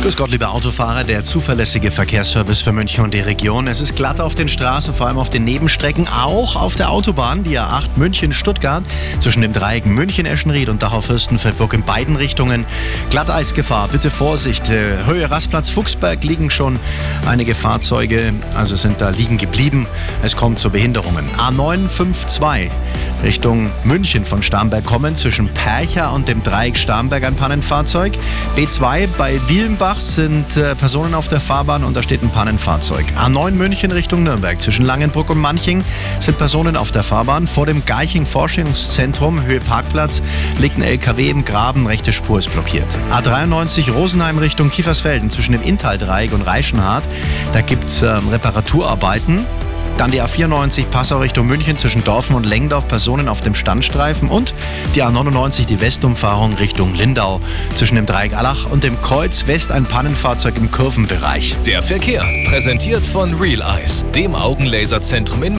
Grüß Gott, liebe Autofahrer, der zuverlässige Verkehrsservice für München und die Region. Es ist glatt auf den Straßen, vor allem auf den Nebenstrecken, auch auf der Autobahn, die A8 München-Stuttgart, zwischen dem Dreieck München-Eschenried und Dachau-Fürstenfeldbruck in beiden Richtungen. Glatteisgefahr, bitte Vorsicht. Äh, Höhe Rastplatz Fuchsberg liegen schon einige Fahrzeuge, also sind da liegen geblieben. Es kommt zu Behinderungen. A952 Richtung München von Starnberg kommen, zwischen Percha und dem Dreieck Starnberg ein Pannenfahrzeug. B2 bei Wielenbach sind äh, Personen auf der Fahrbahn und da steht ein Pannenfahrzeug. A9 München Richtung Nürnberg. Zwischen Langenbruck und Manching sind Personen auf der Fahrbahn. Vor dem Geiching Forschungszentrum, Höhe Parkplatz, liegt ein LKW im Graben. Rechte Spur ist blockiert. A93 Rosenheim Richtung Kiefersfelden. Zwischen dem Inntal-Dreieck und Reichenhardt. Da gibt es ähm, Reparaturarbeiten. Dann die A94 Passau Richtung München zwischen Dorfen und Lengdorf, Personen auf dem Standstreifen und die A99 die Westumfahrung Richtung Lindau zwischen dem Dreieck Allach und dem Kreuz West ein Pannenfahrzeug im Kurvenbereich. Der Verkehr, präsentiert von Real Eyes, dem Augenlaserzentrum in